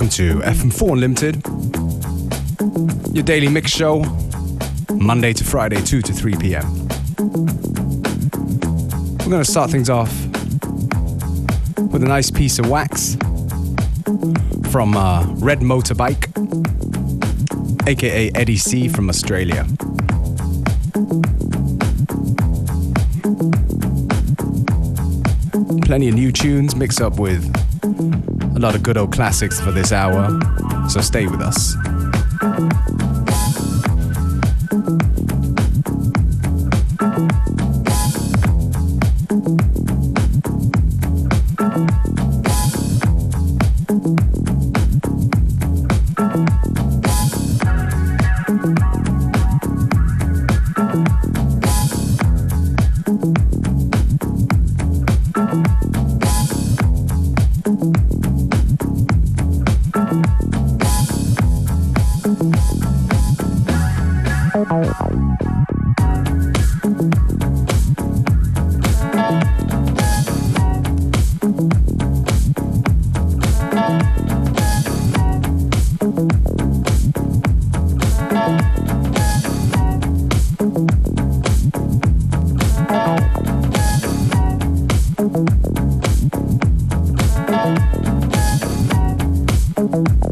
Welcome to FM4 Unlimited, your daily mix show, Monday to Friday, 2 to 3 p.m. We're going to start things off with a nice piece of wax from uh, Red Motorbike, aka Eddie C from Australia. Plenty of new tunes mixed up with a lot of good old classics for this hour, so stay with us. Thank you.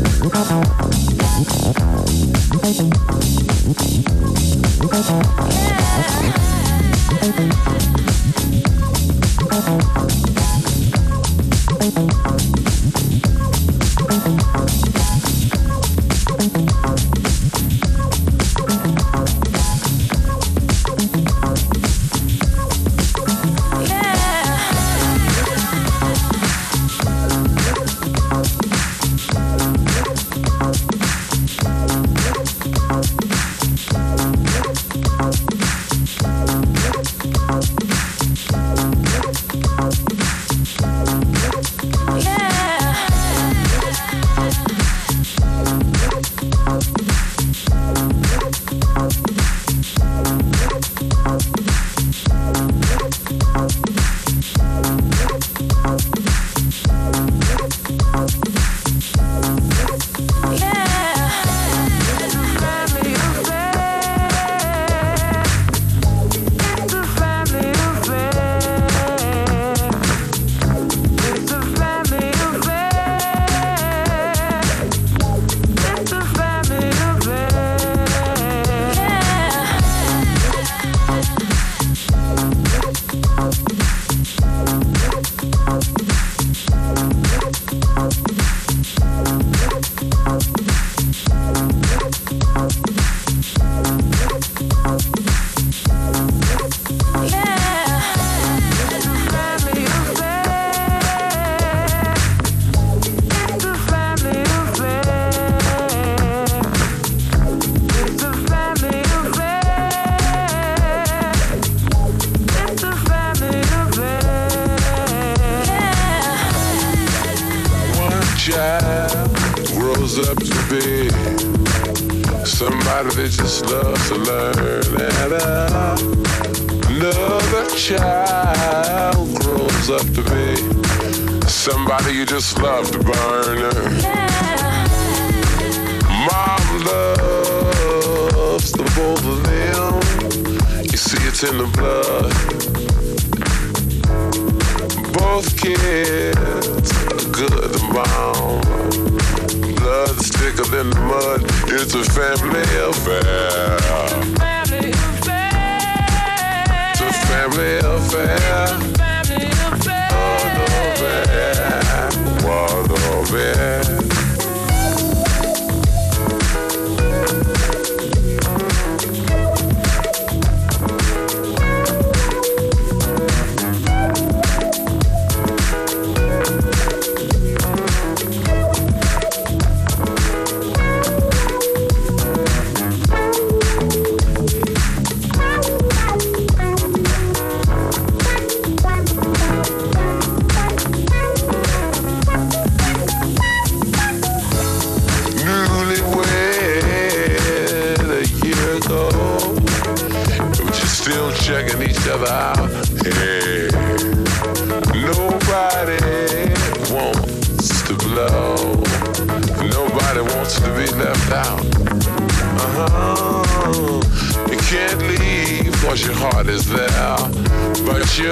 Yeah. child that just loves to learn. And uh, another child grows up to be somebody you just love to burn. Yeah. Mom loves the both of them. You see, it's in the blood. Both kids are good and bomb stick it in the mud. It's a family affair. Family affair. It's a family affair. What a All What a over. be left out. Uh-huh. You can't leave cause your heart is there. But you,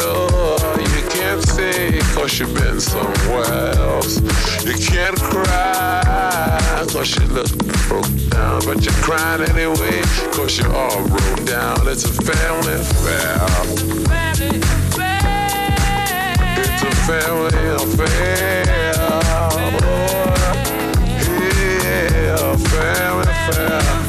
you can't stay cause you've been somewhere else. You can't cry cause you look broke down. But you're crying anyway cause you're all broke down. It's a family affair. Family affair. It's a family affair. Oh fair, fair.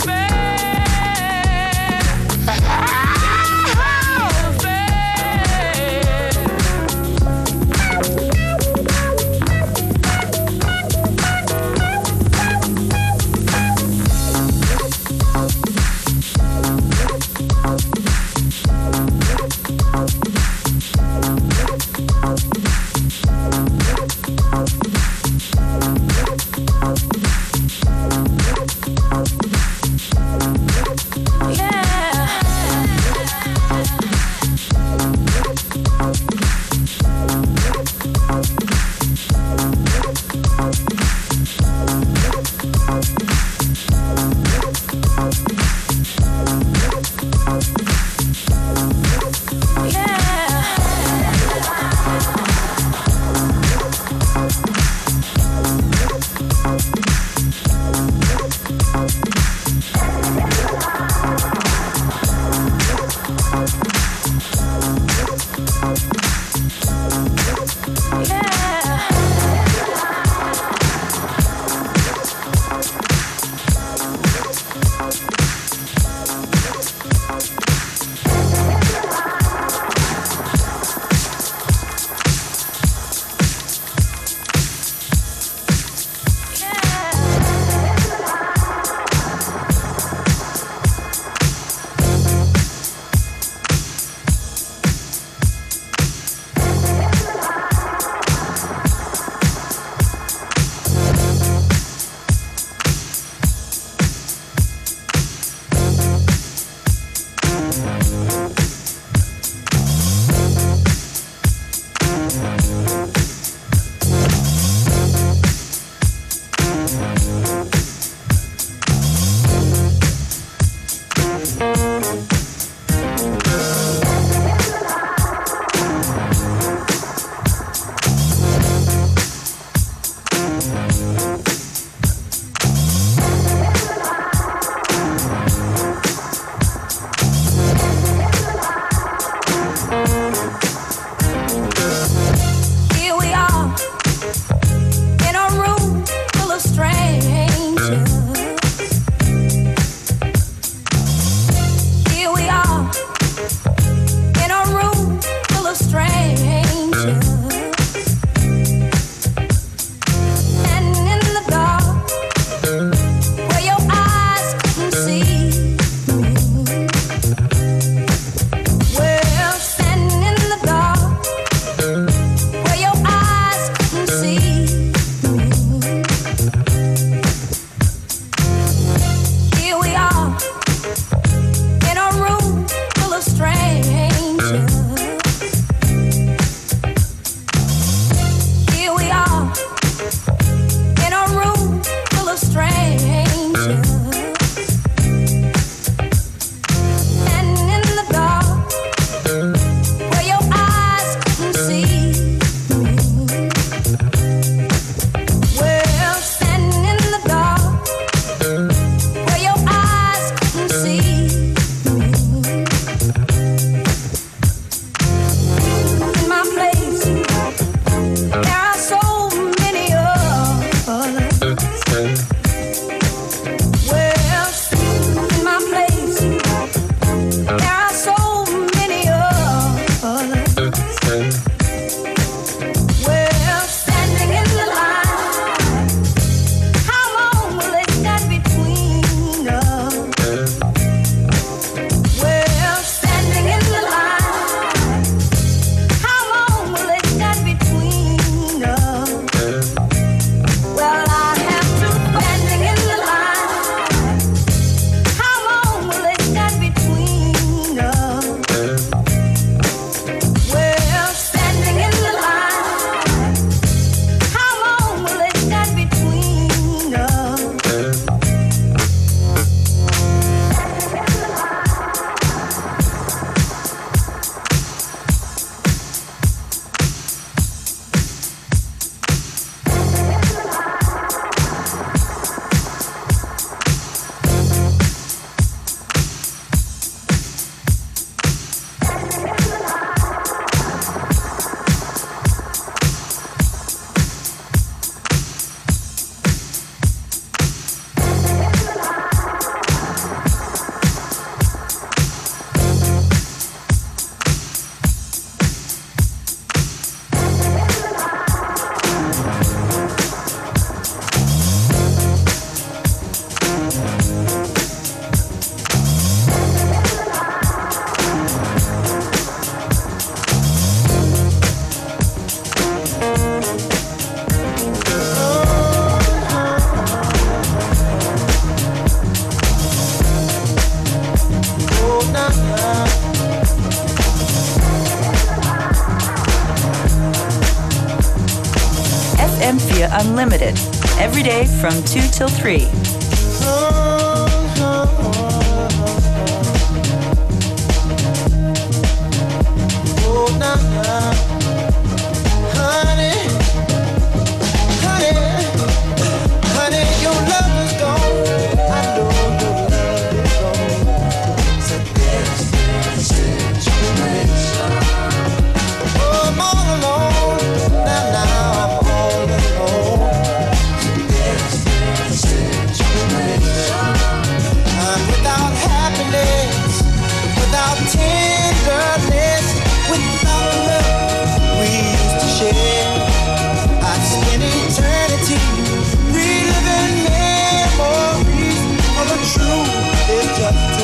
From 2 till 3.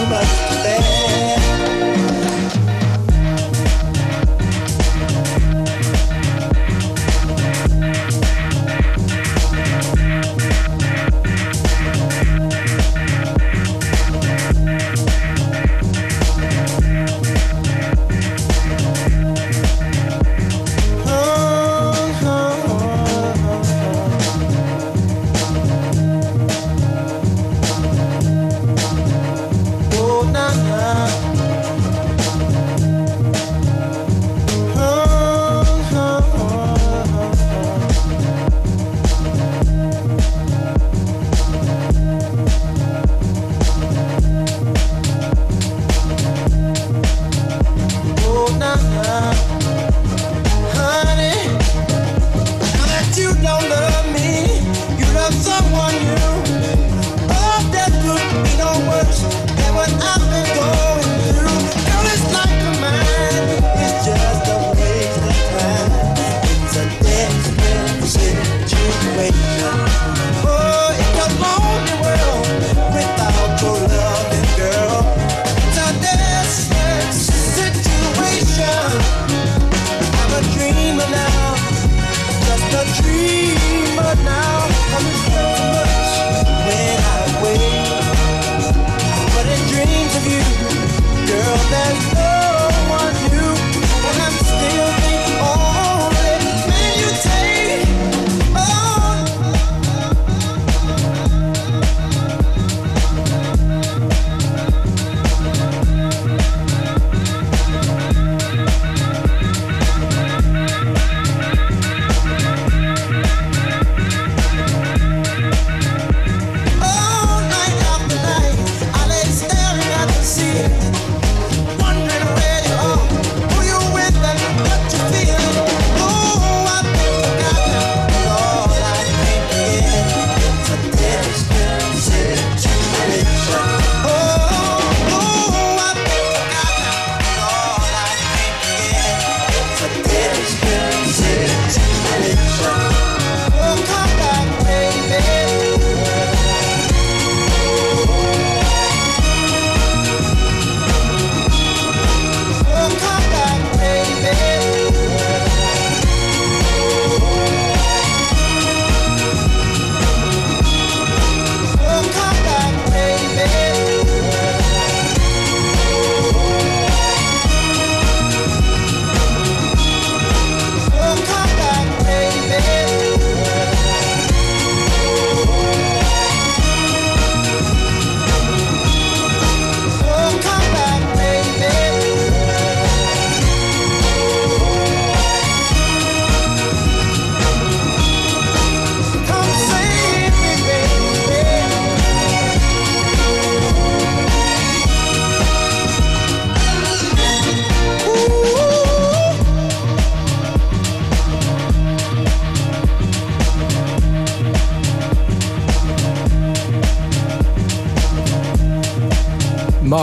much to bear.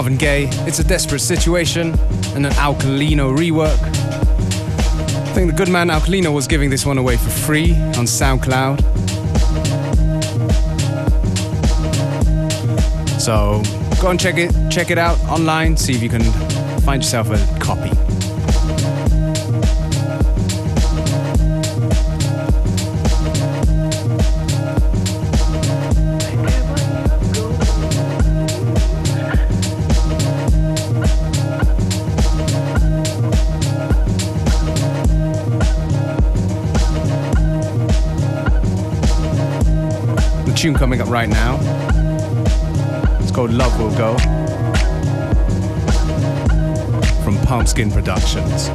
Marvin Gaye. It's a desperate situation and an Alkalino rework. I think the good man Alkalino was giving this one away for free on SoundCloud. So go and check it, check it out online, see if you can find yourself a copy. Tune coming up right now. It's called Love Will Go from Pumpskin Productions.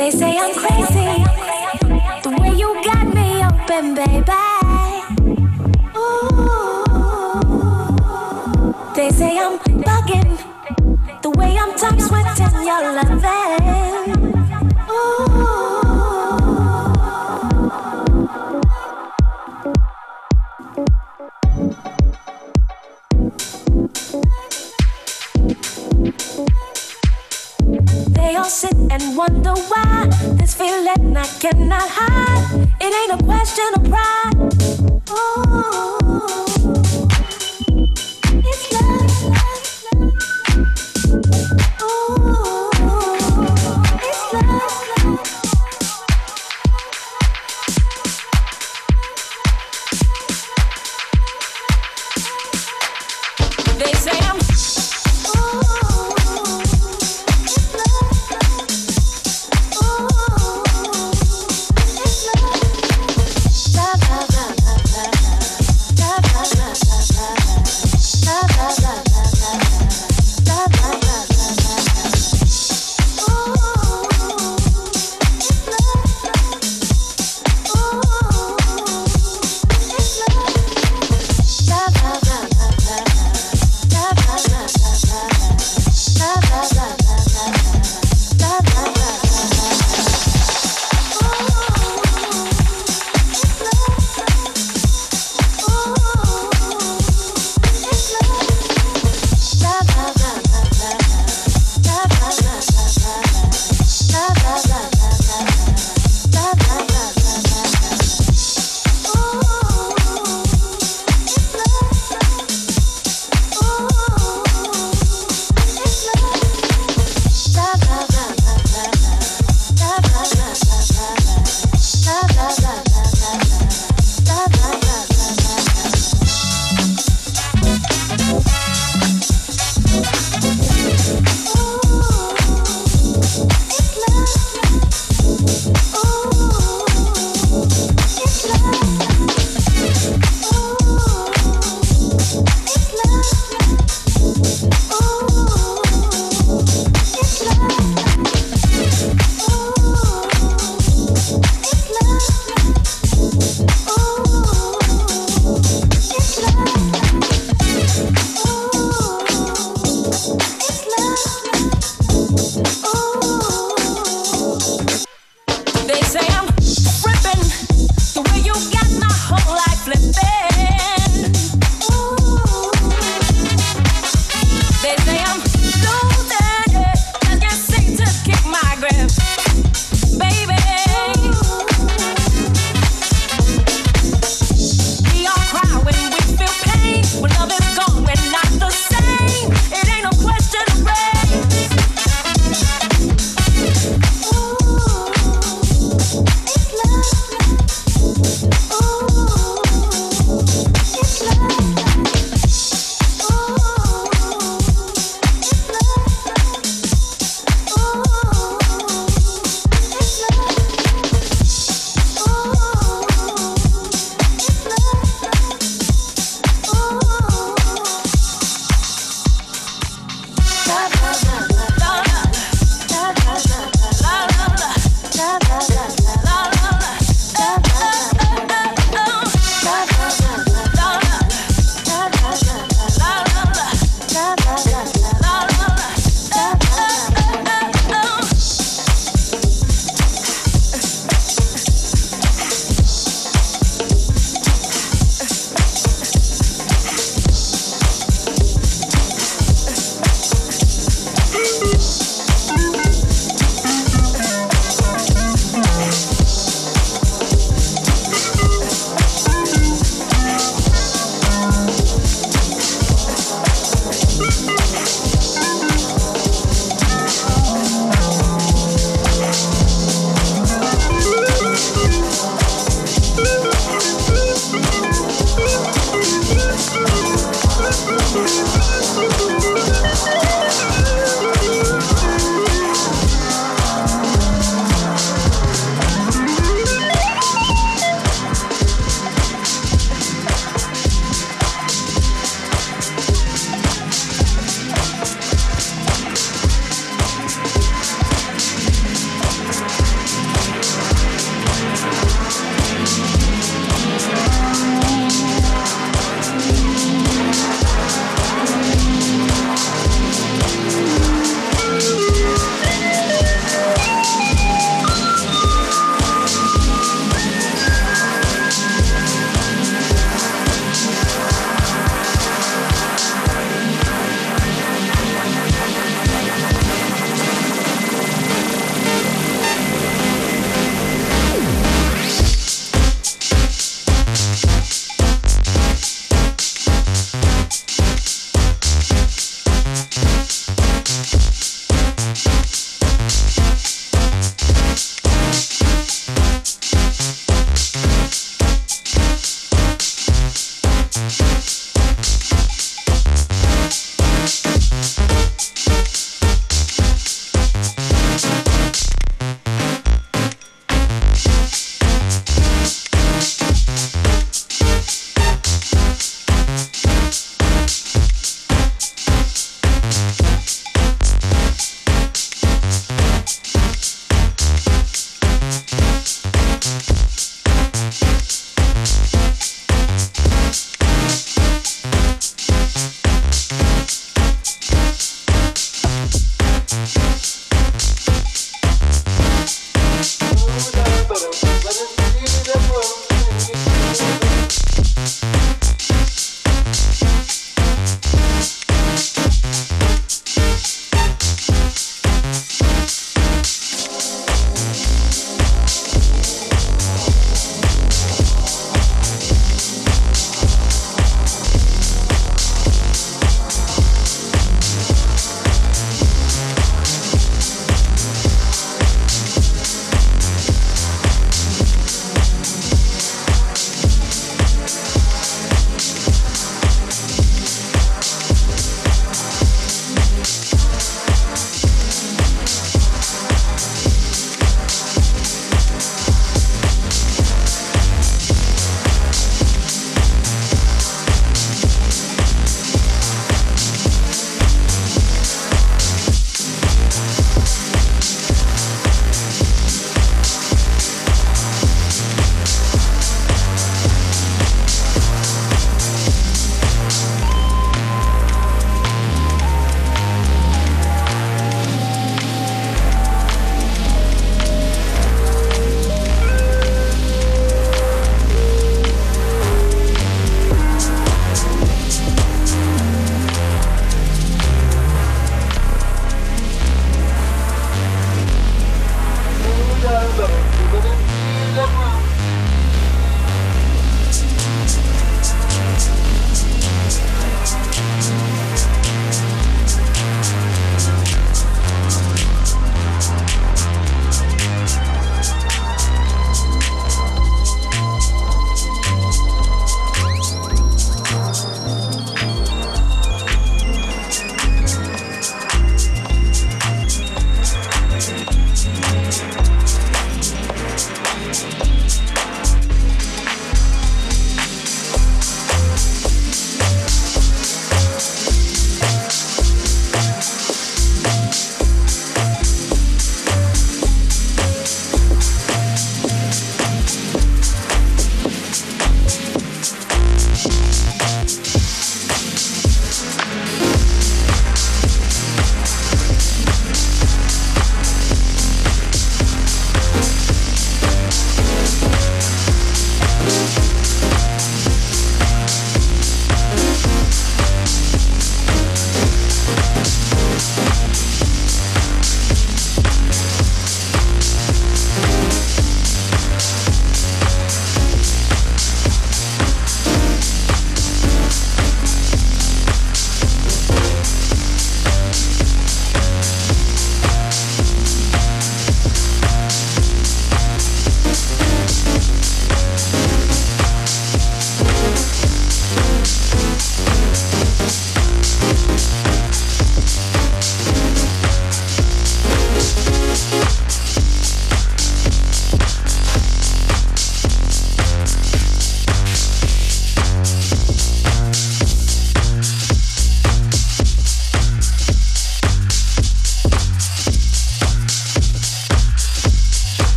They say I'm crazy. The way you got me open, baby. Ooh. They say I'm bugging. The way I'm top sweating your loving. this feeling I cannot hide. It ain't a question of pride. Ooh.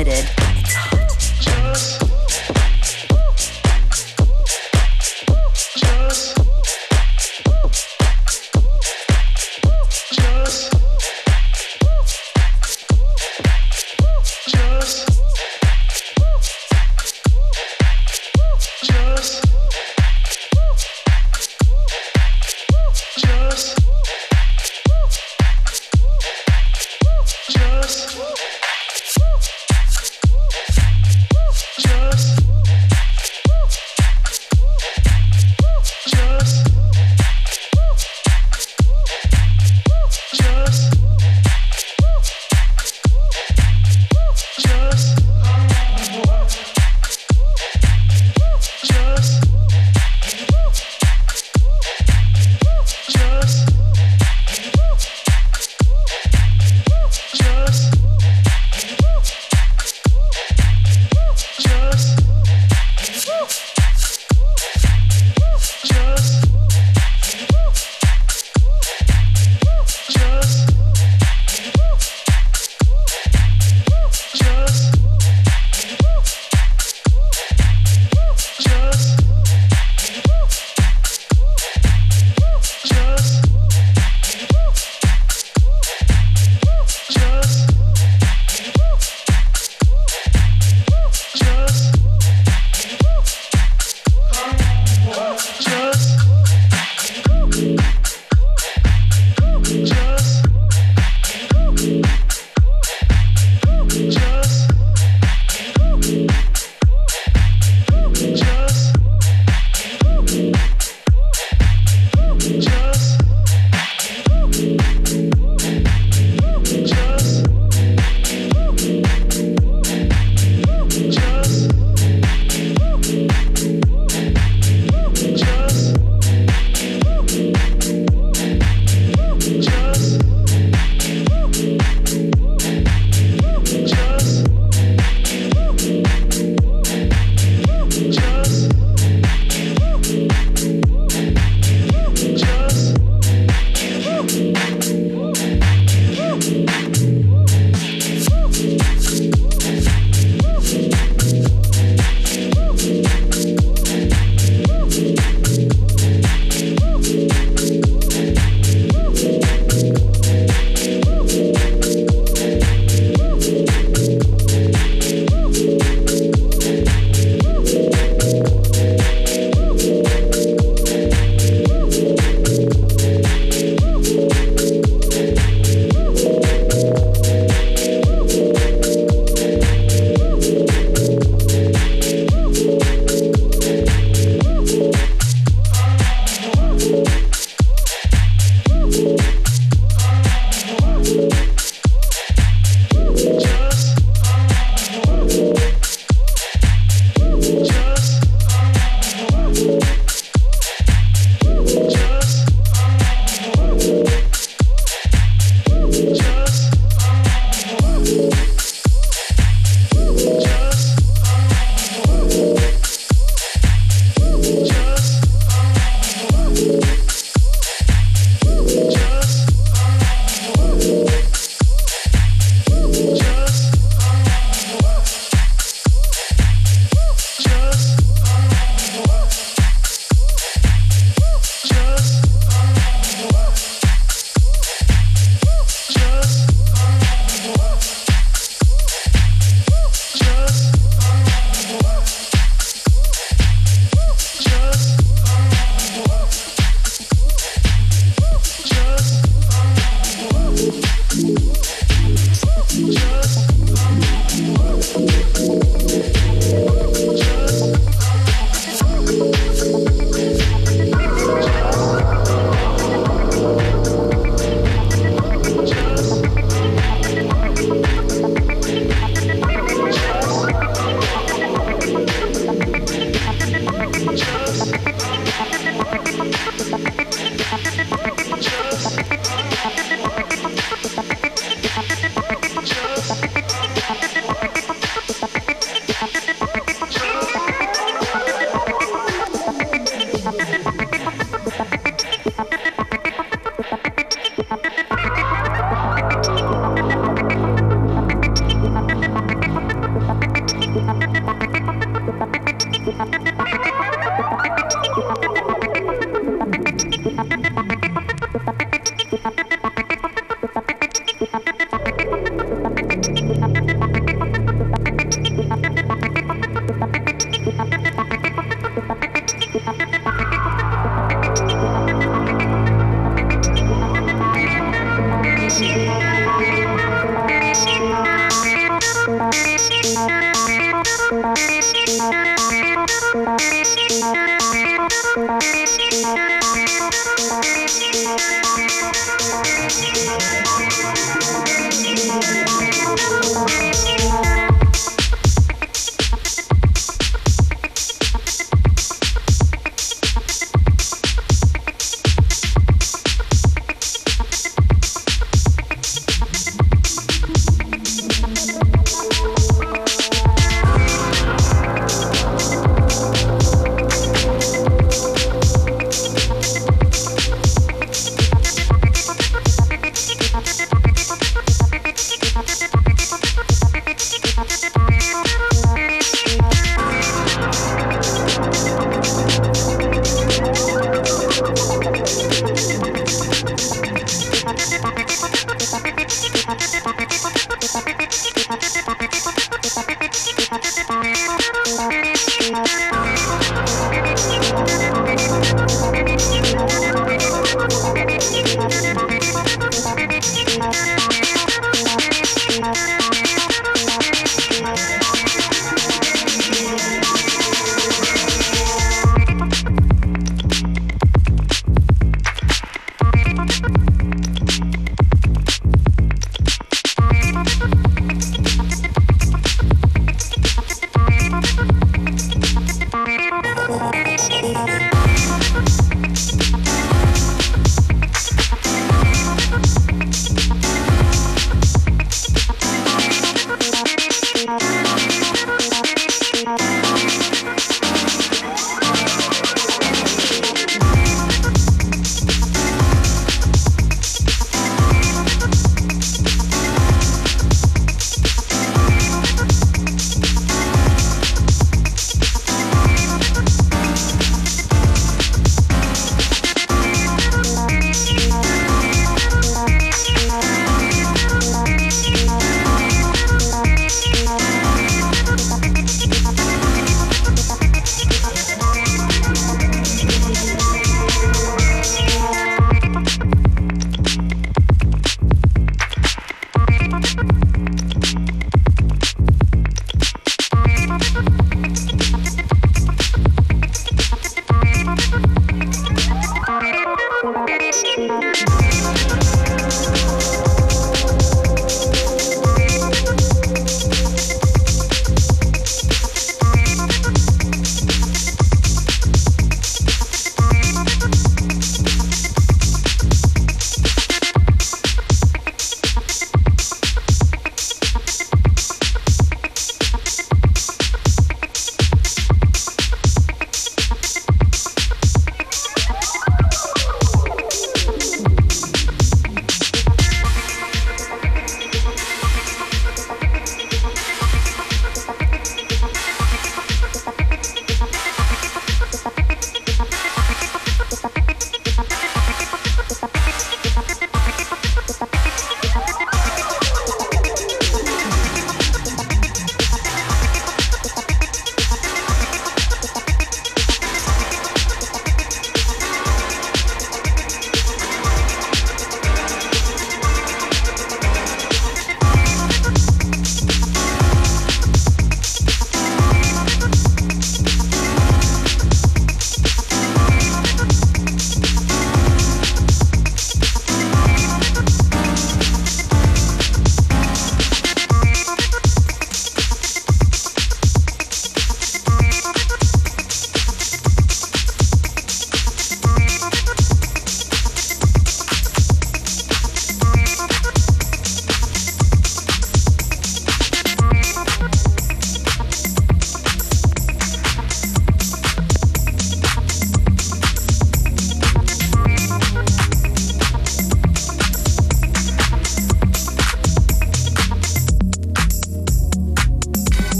Unlimited.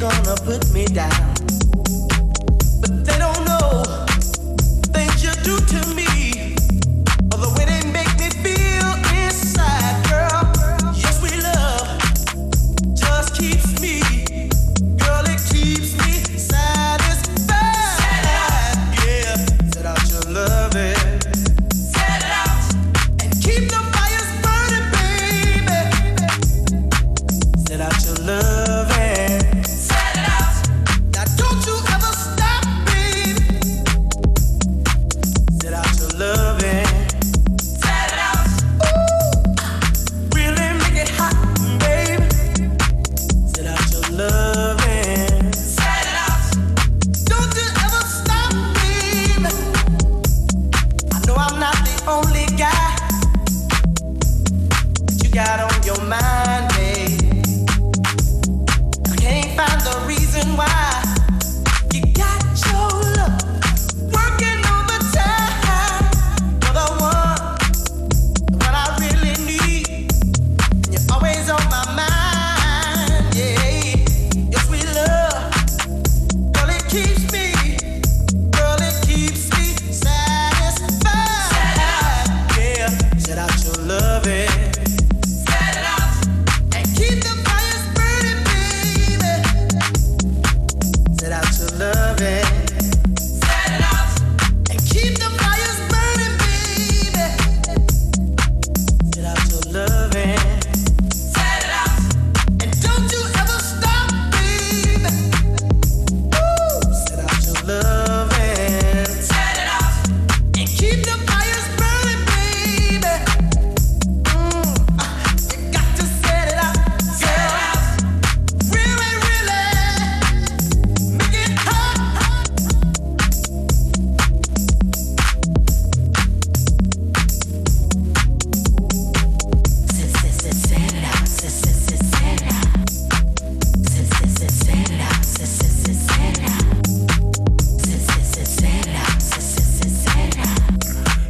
Gonna put me down.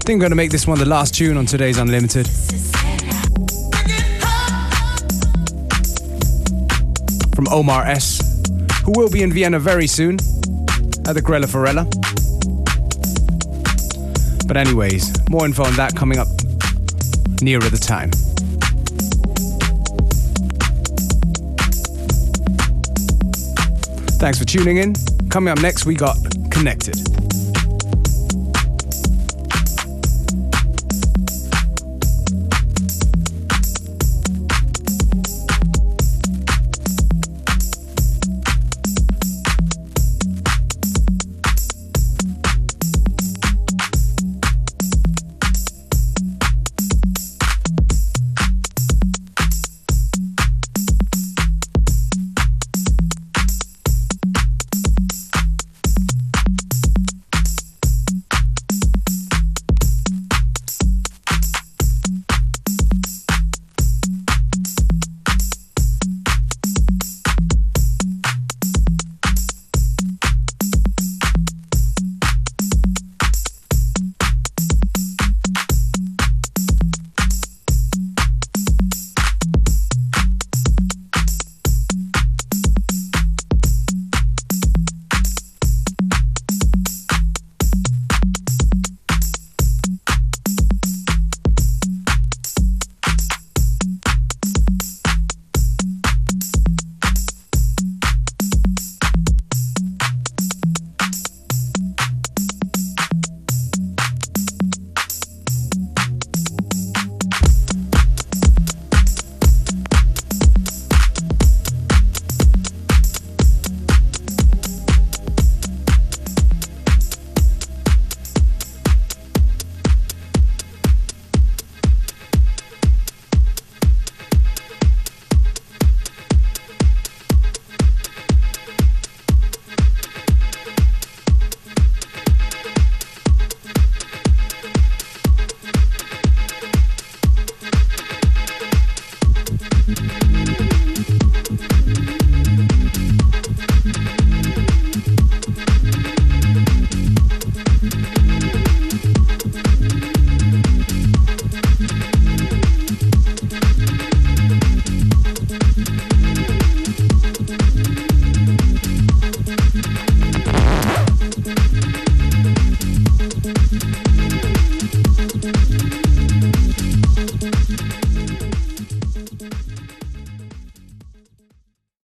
Think I'm going to make this one the last tune on today's Unlimited. From Omar S., who will be in Vienna very soon at the Grelle Forelle. But, anyways, more info on that coming up nearer the time. Thanks for tuning in. Coming up next, we got Connected.